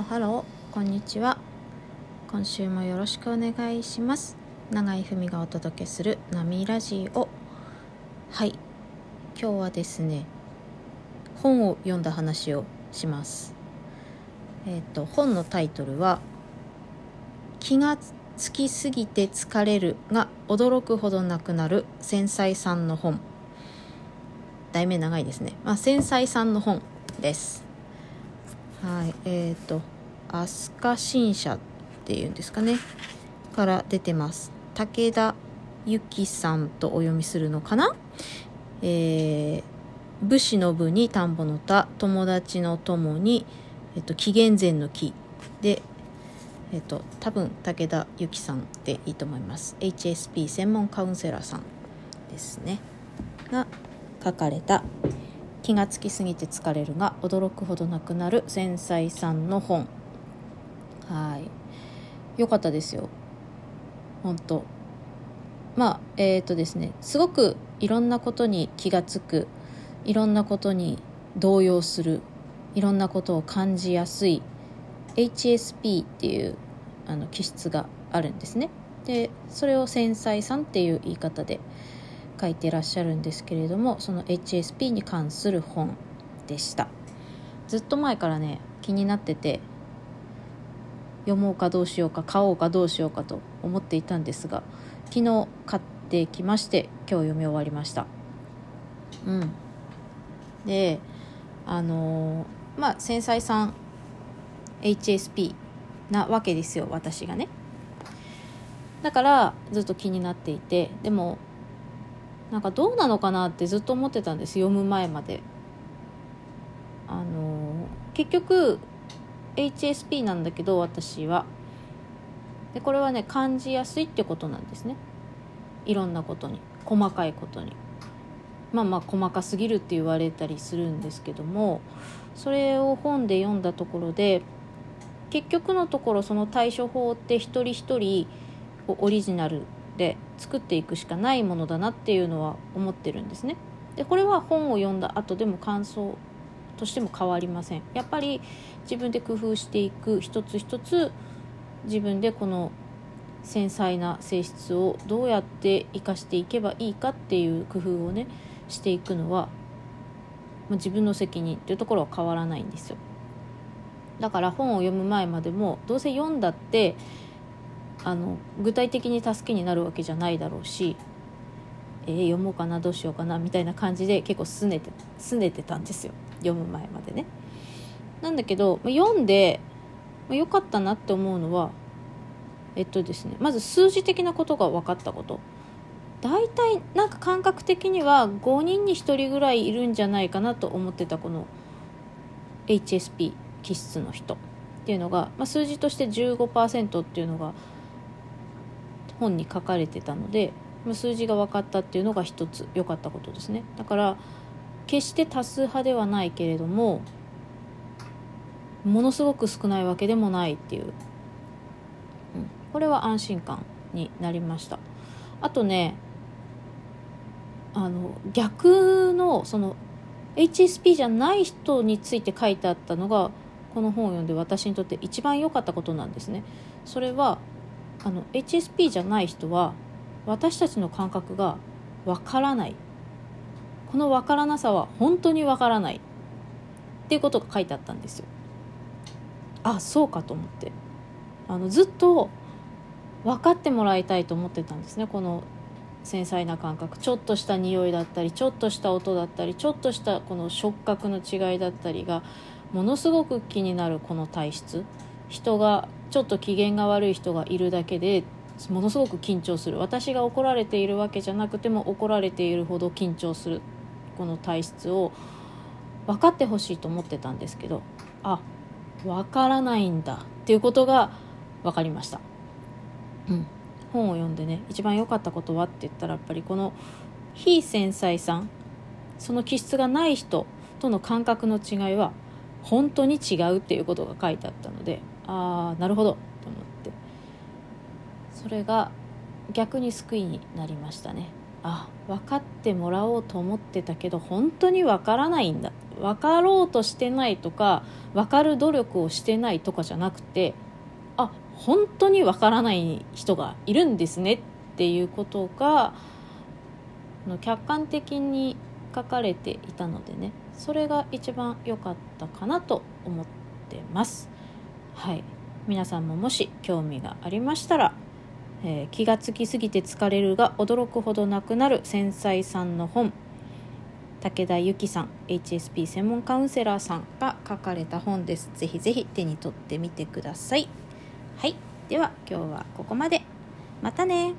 ハローハローこんにちは今週もよろしくお願いします永井文がお届けする波ラジオはい今日はですね本を読んだ話をしますえっと、本のタイトルは気がつきすぎて疲れるが驚くほどなくなる繊細さんの本題名長いですね、まあ、繊細さんの本ですはいえっ、ー、と飛鳥新社っていうんですかね。から出てます。武田由紀さんとお読みするのかな。えー、武士の部に田んぼの田。友達の友に、えっと、紀元前の木でえっと多分武田由紀さんでいいと思います。HSP 専門カウンセラーさんですね。が書かれた気がつきすぎて疲れるが驚くほどなくなる繊細さんの本。はい。よかったですよ。本当。まあえっ、ー、とですね。すごくいろんなことに気がつく。いろんなことに動揺する。いろんなことを感じやすい。HSP っていうあの気質があるんですね。でそれを繊細さんっていう言い方で書いてらっしゃるんですけれどもその HSP に関する本でした。ずっと前からね気になってて読もうかどうしようか買おうかどうしようかと思っていたんですが昨日買ってきまして今日読み終わりました。うん。であのー、まあ繊細さん HSP なわけですよ私がね。だからずっと気になっていてでもなんかどうなのかなってずっと思ってたんです。読む前まで。あの結局 HSP なんだけど私は。でこれはね感じやすいってことなんですね。いろんなことに。細かいことに。まあまあ細かすぎるって言われたりするんですけどもそれを本で読んだところで結局のところその対処法って一人一人オリジナルで作っていくしかないものだなっていうのは思ってるんですね。でこれは本を読んだ後でも感想としても変わりません。やっぱり自分で工夫していく一つ一つ自分でこの繊細な性質をどうやって生かしていけばいいかっていう工夫をねしていくのは、まあ、自分の責任っていうところは変わらないんですよ。だから本を読む前までもどうせ読んだってあの具体的に助けになるわけじゃないだろうし、えー、読もうかなどうしようかなみたいな感じで結構すねてすねてたんですよ読む前までね。なんだけど読んで良かったなって思うのはえっとですねまず数字的なことが分かったこと大体なんか感覚的には5人に1人ぐらいいるんじゃないかなと思ってたこの HSP 気質の人っていうのが、まあ、数字として15%っていうのが本に書かれてたので数字が分かったっていうのが一つ良かったことですね。だから決して多数派ではないけれどもものすごく少ないわけでもないっていう、うん、これは安心感になりました。あとねあの逆のその HSP じゃない人について書いてあったのがこの本を読んで私にとって一番良かったことなんですね。それはあの HSP じゃない人は私たちの感覚がわからない。このわからなさは本当にわからない。っていうことが書いてあったんですよ。あそうかと思って。あのずっと分かってもらいたいと思ってたんですね。この繊細な感覚。ちょっとした匂いだったりちょっとした音だったりちょっとしたこの触覚の違いだったりがものすごく気になるこの体質。人がちょっと機嫌が悪い人がいるだけでものすごく緊張する。私が怒られているわけじゃなくても怒られているほど緊張する。この体質を分かってほしいと思ってたんですけどあ分からないんだ。っていうことが分かりました、うん、本を読んでね一番良かったことはって言ったらやっぱりこの非繊細さんその気質がない人との感覚の違いは本当に違うっていうことが書いてあったのでああなるほどと思って。それが逆に救いになりましたね。あ分かってもらおうと思ってたけど本当に分からないんだ。分かろうとしてないとか分かる努力をしてないとかじゃなくてあ本当に分からない人がいるんですねっていうことが客観的に書かれていたのでねそれが一番良かったかなと思ってます。はい。皆さんももし興味がありましたら、えー、気がつきすぎて疲れるが驚くほどなくなる繊細さんの本武田由紀さん HSP 専門カウンセラーさんが書かれた本です。ぜひぜひ手に取ってみてください。はい。では今日はここまで。またね。